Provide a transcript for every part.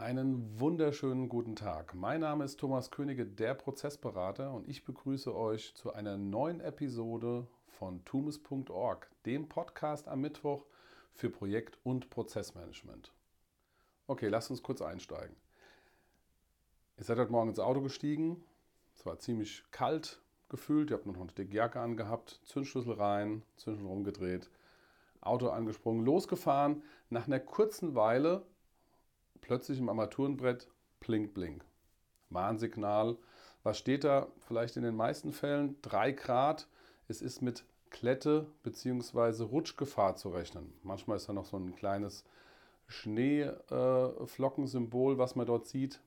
Einen wunderschönen guten Tag. Mein Name ist Thomas Könige, der Prozessberater, und ich begrüße euch zu einer neuen Episode von tumis.org, dem Podcast am Mittwoch für Projekt- und Prozessmanagement. Okay, lasst uns kurz einsteigen. Ihr seid heute Morgen ins Auto gestiegen. Es war ziemlich kalt gefühlt. Ihr habt noch eine dicke Jacke angehabt, Zündschlüssel rein, Zündschlüssel rumgedreht, Auto angesprungen, losgefahren. Nach einer kurzen Weile plötzlich im Armaturenbrett blink, blink. Warnsignal. Was steht da? Vielleicht in den meisten Fällen 3 Grad. Es ist mit Klette bzw. Rutschgefahr zu rechnen. Manchmal ist da noch so ein kleines Schneeflockensymbol, was man dort sieht.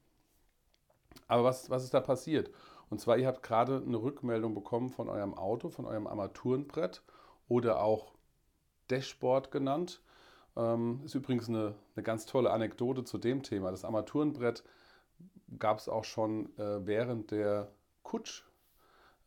Aber was, was ist da passiert? Und zwar, ihr habt gerade eine Rückmeldung bekommen von eurem Auto, von eurem Armaturenbrett oder auch Dashboard genannt. Ähm, ist übrigens eine, eine ganz tolle Anekdote zu dem Thema. Das Armaturenbrett gab es auch schon äh, während der Kutschzeiten.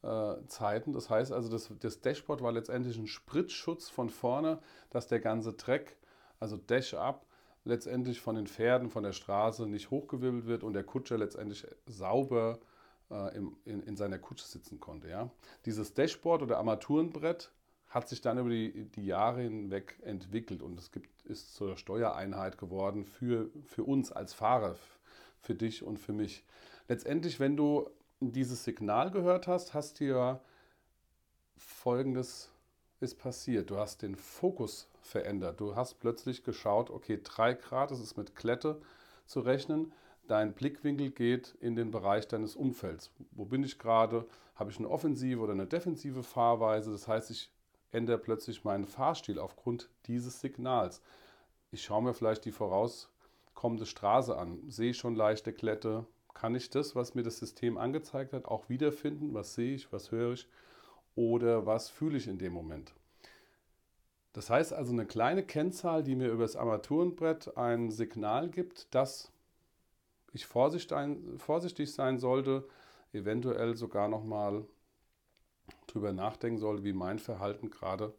Äh, das heißt also, das, das Dashboard war letztendlich ein Spritzschutz von vorne, dass der ganze Dreck, also Dash-Up, letztendlich von den Pferden, von der Straße nicht hochgewirbelt wird und der Kutscher letztendlich sauber äh, im, in, in, seiner Kutsche sitzen konnte. Ja? Dieses Dashboard oder Armaturenbrett hat sich dann über die, die Jahre hinweg entwickelt und es gibt, ist zur Steuereinheit geworden für, für uns als Fahrer, für dich und für mich. Letztendlich, wenn du dieses Signal gehört hast, hast ja Folgendes ist passiert. Du hast den Fokus verändert. Du hast plötzlich geschaut, okay, 3 Grad, das ist mit Klette zu rechnen. Dein Blickwinkel geht in den Bereich deines Umfelds. Wo bin ich gerade? Habe ich eine offensive oder eine defensive Fahrweise? Das heißt, ich ändere plötzlich meinen Fahrstil aufgrund dieses Signals. Ich schaue mir vielleicht die vorauskommende Straße an, sehe schon leichte Klette, kann ich das, was mir das System angezeigt hat, auch wiederfinden? Was sehe ich, was höre ich oder was fühle ich in dem Moment? Das heißt also eine kleine Kennzahl, die mir über das Armaturenbrett ein Signal gibt, dass ich vorsichtig sein sollte, eventuell sogar nochmal drüber nachdenken soll, wie mein Verhalten gerade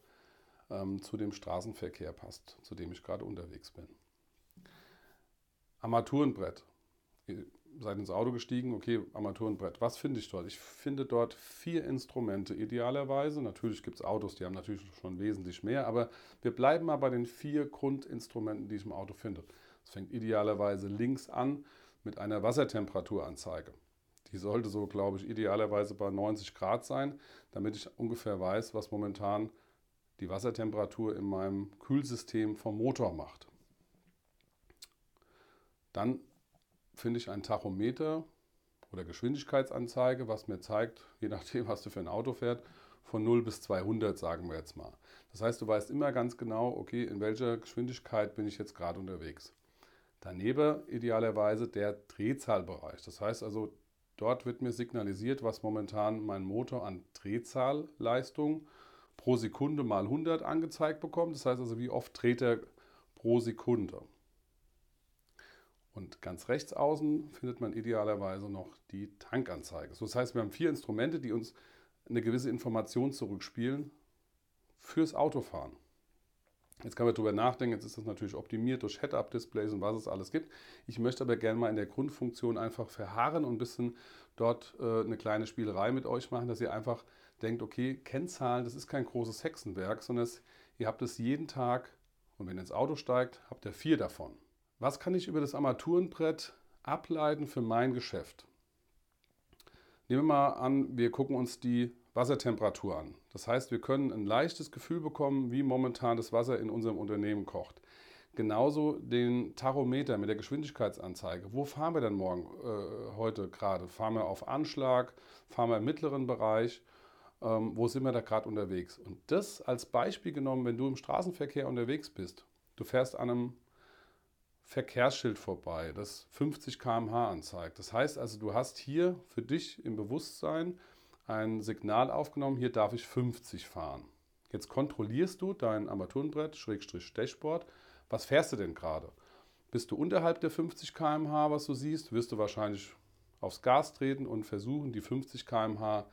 ähm, zu dem Straßenverkehr passt, zu dem ich gerade unterwegs bin. Armaturenbrett. Ihr seid ins Auto gestiegen, okay, Armaturenbrett. Was finde ich dort? Ich finde dort vier Instrumente idealerweise. Natürlich gibt es Autos, die haben natürlich schon wesentlich mehr, aber wir bleiben mal bei den vier Grundinstrumenten, die ich im Auto finde. Es fängt idealerweise links an mit einer Wassertemperaturanzeige. Die sollte so, glaube ich, idealerweise bei 90 Grad sein, damit ich ungefähr weiß, was momentan die Wassertemperatur in meinem Kühlsystem vom Motor macht. Dann finde ich ein Tachometer oder Geschwindigkeitsanzeige, was mir zeigt, je nachdem, was du für ein Auto fährst, von 0 bis 200, sagen wir jetzt mal. Das heißt, du weißt immer ganz genau, okay, in welcher Geschwindigkeit bin ich jetzt gerade unterwegs. Daneben idealerweise der Drehzahlbereich. Das heißt also, Dort wird mir signalisiert, was momentan mein Motor an Drehzahlleistung pro Sekunde mal 100 angezeigt bekommt. Das heißt also, wie oft dreht er pro Sekunde. Und ganz rechts außen findet man idealerweise noch die Tankanzeige. Das heißt, wir haben vier Instrumente, die uns eine gewisse Information zurückspielen fürs Autofahren. Jetzt kann man darüber nachdenken, jetzt ist das natürlich optimiert durch Head-Up-Displays und was es alles gibt. Ich möchte aber gerne mal in der Grundfunktion einfach verharren und ein bisschen dort äh, eine kleine Spielerei mit euch machen, dass ihr einfach denkt, okay, Kennzahlen, das ist kein großes Hexenwerk, sondern es, ihr habt es jeden Tag und wenn ihr ins Auto steigt, habt ihr vier davon. Was kann ich über das Armaturenbrett ableiten für mein Geschäft? Nehmen wir mal an, wir gucken uns die Wassertemperatur an. Das heißt, wir können ein leichtes Gefühl bekommen, wie momentan das Wasser in unserem Unternehmen kocht. Genauso den Tachometer mit der Geschwindigkeitsanzeige. Wo fahren wir denn morgen, äh, heute gerade? Fahren wir auf Anschlag? Fahren wir im mittleren Bereich? Ähm, wo sind wir da gerade unterwegs? Und das als Beispiel genommen, wenn du im Straßenverkehr unterwegs bist. Du fährst an einem Verkehrsschild vorbei, das 50 km/h anzeigt. Das heißt also, du hast hier für dich im Bewusstsein, ein Signal aufgenommen, hier darf ich 50 fahren. Jetzt kontrollierst du dein Armaturenbrett, Schrägstrich Dashboard. Was fährst du denn gerade? Bist du unterhalb der 50 km/h, was du siehst, wirst du wahrscheinlich aufs Gas treten und versuchen, die 50 km/h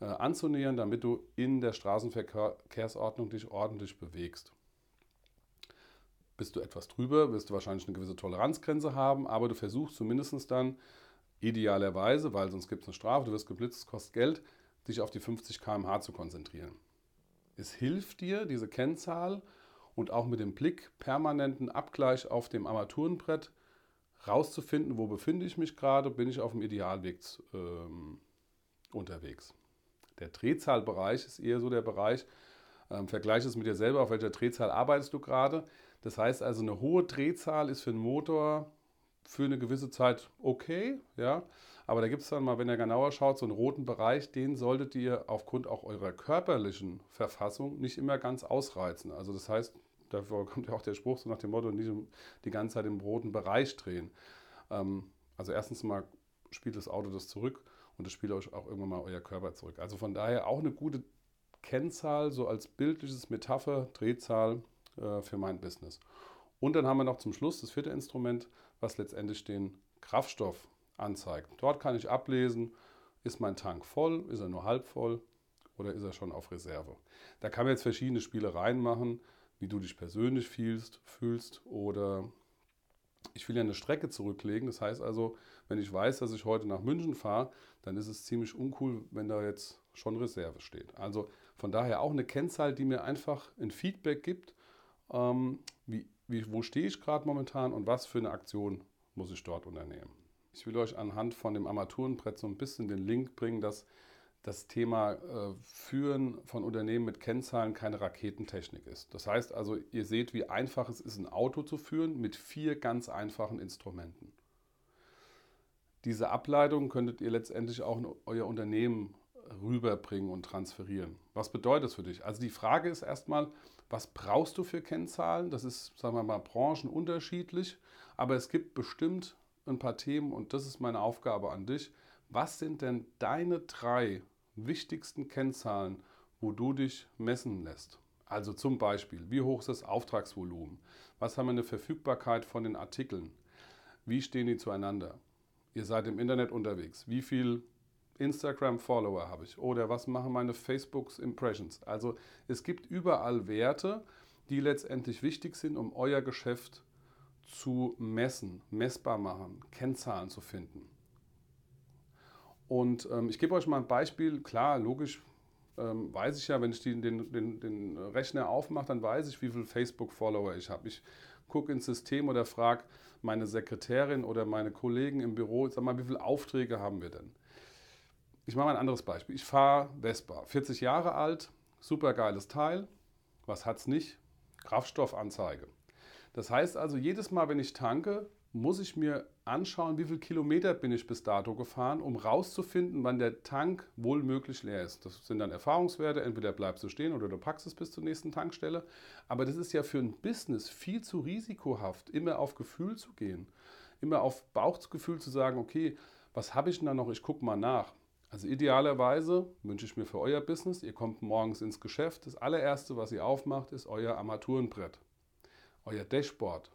äh, anzunähern, damit du in der Straßenverkehrsordnung dich ordentlich bewegst. Bist du etwas drüber, wirst du wahrscheinlich eine gewisse Toleranzgrenze haben, aber du versuchst zumindest dann idealerweise, weil sonst gibt es eine Strafe, du wirst geblitzt, es kostet Geld, dich auf die 50 km/h zu konzentrieren. Es hilft dir, diese Kennzahl und auch mit dem Blick permanenten Abgleich auf dem Armaturenbrett rauszufinden, wo befinde ich mich gerade, bin ich auf dem Idealweg ähm, unterwegs. Der Drehzahlbereich ist eher so der Bereich, ähm, vergleiche es mit dir selber, auf welcher Drehzahl arbeitest du gerade. Das heißt also, eine hohe Drehzahl ist für einen Motor für eine gewisse Zeit okay, ja. Aber da gibt es dann mal, wenn ihr genauer schaut, so einen roten Bereich, den solltet ihr aufgrund auch eurer körperlichen Verfassung nicht immer ganz ausreizen. Also das heißt, dafür kommt ja auch der Spruch so nach dem Motto, nicht die ganze Zeit im roten Bereich drehen. Ähm, also erstens mal spielt das Auto das zurück und es spielt euch auch irgendwann mal euer Körper zurück. Also von daher auch eine gute Kennzahl, so als bildliches Metapher, Drehzahl äh, für mein Business. Und dann haben wir noch zum Schluss das vierte Instrument, was letztendlich den Kraftstoff anzeigt. Dort kann ich ablesen, ist mein Tank voll, ist er nur halb voll oder ist er schon auf Reserve. Da kann man jetzt verschiedene Spielereien machen, wie du dich persönlich fühlst, fühlst oder ich will ja eine Strecke zurücklegen. Das heißt also, wenn ich weiß, dass ich heute nach München fahre, dann ist es ziemlich uncool, wenn da jetzt schon Reserve steht. Also von daher auch eine Kennzahl, die mir einfach ein Feedback gibt, ähm, wie, wie, wo stehe ich gerade momentan und was für eine Aktion muss ich dort unternehmen. Ich will euch anhand von dem Armaturenbrett so ein bisschen den Link bringen, dass das Thema äh, Führen von Unternehmen mit Kennzahlen keine Raketentechnik ist. Das heißt also, ihr seht, wie einfach es ist, ein Auto zu führen mit vier ganz einfachen Instrumenten. Diese Ableitung könntet ihr letztendlich auch in euer Unternehmen rüberbringen und transferieren. Was bedeutet das für dich? Also die Frage ist erstmal, was brauchst du für Kennzahlen? Das ist, sagen wir mal, branchenunterschiedlich, aber es gibt bestimmt ein paar Themen und das ist meine Aufgabe an dich. Was sind denn deine drei wichtigsten Kennzahlen, wo du dich messen lässt? Also zum Beispiel, wie hoch ist das Auftragsvolumen? Was haben wir eine Verfügbarkeit von den Artikeln? Wie stehen die zueinander? Ihr seid im Internet unterwegs. Wie viel Instagram-Follower habe ich oder was machen meine Facebooks Impressions. Also es gibt überall Werte, die letztendlich wichtig sind, um euer Geschäft zu messen, messbar machen, Kennzahlen zu finden. Und ähm, ich gebe euch mal ein Beispiel. Klar, logisch ähm, weiß ich ja, wenn ich die, den, den, den Rechner aufmache, dann weiß ich, wie viele Facebook-Follower ich habe. Ich gucke ins System oder frage meine Sekretärin oder meine Kollegen im Büro, sag mal, wie viele Aufträge haben wir denn? Ich mache mal ein anderes Beispiel. Ich fahre Vespa, 40 Jahre alt, super geiles Teil. Was hat es nicht? Kraftstoffanzeige. Das heißt also, jedes Mal, wenn ich tanke, muss ich mir anschauen, wie viele Kilometer bin ich bis dato gefahren, um rauszufinden, wann der Tank wohl möglich leer ist. Das sind dann Erfahrungswerte, entweder bleibst du stehen oder du packst es bis zur nächsten Tankstelle. Aber das ist ja für ein Business viel zu risikohaft, immer auf Gefühl zu gehen, immer auf Bauchgefühl zu sagen, okay, was habe ich denn da noch? Ich gucke mal nach. Also idealerweise wünsche ich mir für euer Business, ihr kommt morgens ins Geschäft, das allererste, was ihr aufmacht, ist euer Armaturenbrett, euer Dashboard.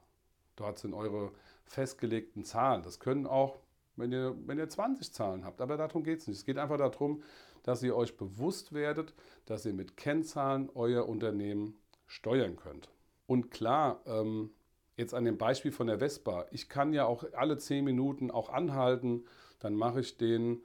Dort sind eure festgelegten Zahlen. Das können auch, wenn ihr, wenn ihr 20 Zahlen habt, aber darum geht es nicht. Es geht einfach darum, dass ihr euch bewusst werdet, dass ihr mit Kennzahlen euer Unternehmen steuern könnt. Und klar, ähm, jetzt an dem Beispiel von der Vespa, ich kann ja auch alle 10 Minuten auch anhalten, dann mache ich den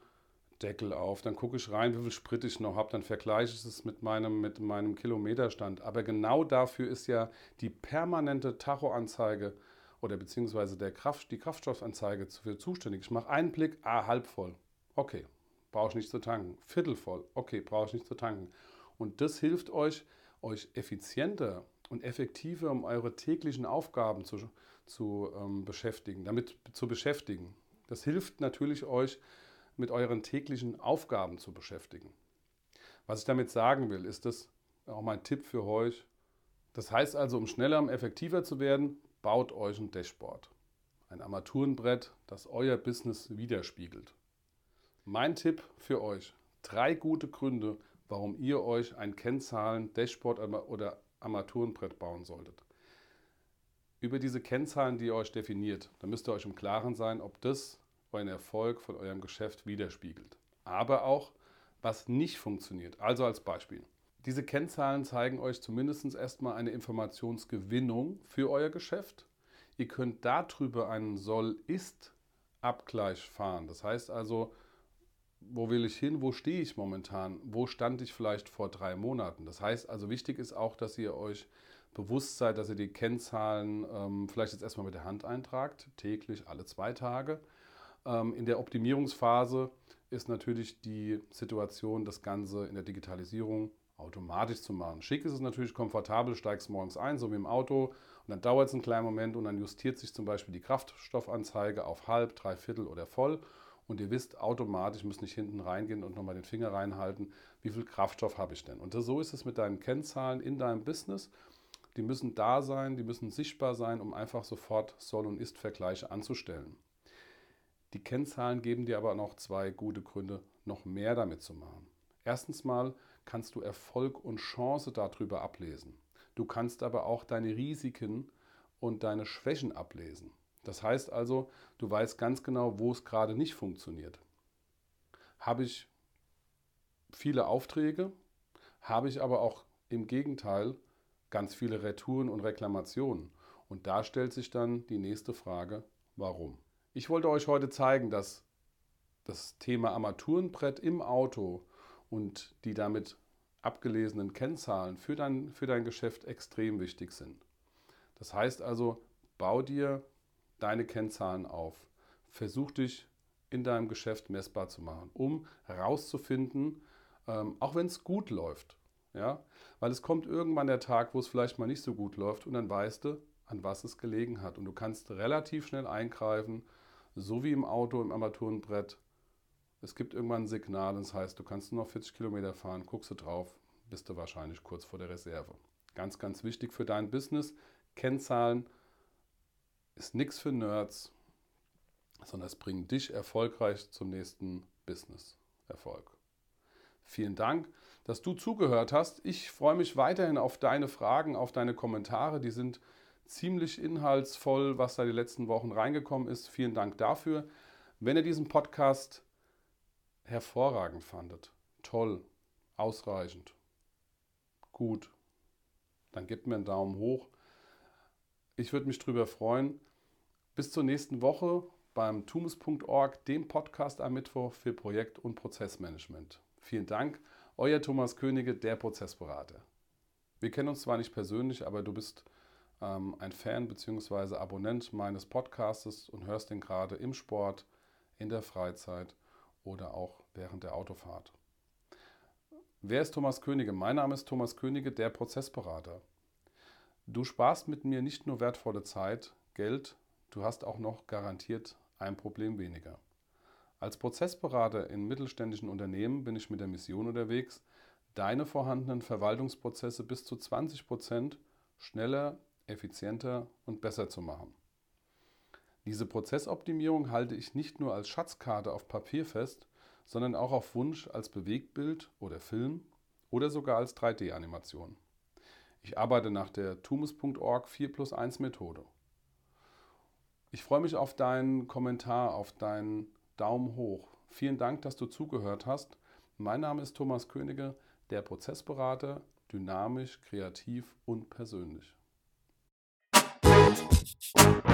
Deckel auf, dann gucke ich rein, wie viel Sprit ich noch habe, dann vergleiche ich es mit meinem, mit meinem Kilometerstand. Aber genau dafür ist ja die permanente Tachoanzeige oder beziehungsweise der Kraft, die Kraftstoffanzeige für zuständig. Ich mache einen Blick, ah, halb voll. Okay, brauche ich nicht zu tanken. Viertel voll. Okay, brauche ich nicht zu tanken. Und das hilft euch, euch effizienter und effektiver um eure täglichen Aufgaben zu, zu ähm, beschäftigen, damit zu beschäftigen. Das hilft natürlich euch, mit euren täglichen Aufgaben zu beschäftigen. Was ich damit sagen will, ist das auch mein Tipp für euch. Das heißt also, um schneller und effektiver zu werden, baut euch ein Dashboard. Ein Armaturenbrett, das euer Business widerspiegelt. Mein Tipp für euch. Drei gute Gründe, warum ihr euch ein Kennzahlen, Dashboard oder Armaturenbrett bauen solltet. Über diese Kennzahlen, die ihr euch definiert, da müsst ihr euch im Klaren sein, ob das euren Erfolg von eurem Geschäft widerspiegelt. Aber auch, was nicht funktioniert. Also als Beispiel. Diese Kennzahlen zeigen euch zumindest erstmal eine Informationsgewinnung für euer Geschäft. Ihr könnt darüber einen Soll-Ist-Abgleich fahren. Das heißt also, wo will ich hin, wo stehe ich momentan, wo stand ich vielleicht vor drei Monaten. Das heißt also, wichtig ist auch, dass ihr euch bewusst seid, dass ihr die Kennzahlen ähm, vielleicht jetzt erstmal mit der Hand eintragt, täglich, alle zwei Tage. Ähm, in der Optimierungsphase ist natürlich die Situation, das Ganze in der Digitalisierung automatisch zu machen. Schick ist es natürlich komfortabel, steigst morgens ein, so wie im Auto, und dann dauert es einen kleinen Moment und dann justiert sich zum Beispiel die Kraftstoffanzeige auf halb, dreiviertel oder voll. Und ihr wisst automatisch, müsst nicht hinten reingehen und nochmal den Finger reinhalten, wie viel Kraftstoff habe ich denn. Und so ist es mit deinen Kennzahlen in deinem Business. Die müssen da sein, die müssen sichtbar sein, um einfach sofort Soll- und Ist-Vergleiche anzustellen. Die Kennzahlen geben dir aber noch zwei gute Gründe, noch mehr damit zu machen. Erstens mal kannst du Erfolg und Chance darüber ablesen. Du kannst aber auch deine Risiken und deine Schwächen ablesen. Das heißt also, du weißt ganz genau, wo es gerade nicht funktioniert. Habe ich viele Aufträge, habe ich aber auch im Gegenteil ganz viele Retouren und Reklamationen. Und da stellt sich dann die nächste Frage, warum? Ich wollte euch heute zeigen, dass das Thema Armaturenbrett im Auto und die damit abgelesenen Kennzahlen für dein, für dein Geschäft extrem wichtig sind. Das heißt also, bau dir deine Kennzahlen auf. Versuch dich in deinem Geschäft messbar zu machen, um herauszufinden, ähm, auch wenn es gut läuft. Ja? Weil es kommt irgendwann der Tag, wo es vielleicht mal nicht so gut läuft und dann weißt du, an was es gelegen hat. Und du kannst relativ schnell eingreifen, so wie im Auto, im Armaturenbrett, es gibt irgendwann ein Signal, das heißt, du kannst nur noch 40 Kilometer fahren, guckst du drauf, bist du wahrscheinlich kurz vor der Reserve. Ganz, ganz wichtig für dein Business. Kennzahlen ist nichts für Nerds, sondern es bringt dich erfolgreich zum nächsten Business-Erfolg. Vielen Dank, dass du zugehört hast. Ich freue mich weiterhin auf deine Fragen, auf deine Kommentare. Die sind ziemlich inhaltsvoll, was da die letzten Wochen reingekommen ist. Vielen Dank dafür. Wenn ihr diesen Podcast hervorragend fandet, toll, ausreichend, gut, dann gebt mir einen Daumen hoch. Ich würde mich darüber freuen. Bis zur nächsten Woche beim tumus.org, dem Podcast am Mittwoch für Projekt- und Prozessmanagement. Vielen Dank, euer Thomas Könige, der Prozessberater. Wir kennen uns zwar nicht persönlich, aber du bist ähm, ein Fan bzw. Abonnent meines Podcastes und hörst den gerade im Sport, in der Freizeit oder auch während der Autofahrt. Wer ist Thomas Könige? Mein Name ist Thomas Könige, der Prozessberater. Du sparst mit mir nicht nur wertvolle Zeit, Geld, du hast auch noch garantiert ein Problem weniger. Als Prozessberater in mittelständischen Unternehmen bin ich mit der Mission unterwegs, deine vorhandenen Verwaltungsprozesse bis zu 20 Prozent schneller, effizienter und besser zu machen. Diese Prozessoptimierung halte ich nicht nur als Schatzkarte auf Papier fest, sondern auch auf Wunsch als Bewegtbild oder Film oder sogar als 3D-Animation. Ich arbeite nach der tumus.org 4 plus 1 Methode. Ich freue mich auf deinen Kommentar, auf deinen Daumen hoch. Vielen Dank, dass du zugehört hast. Mein Name ist Thomas Könige, der Prozessberater, dynamisch, kreativ und persönlich. Thank you.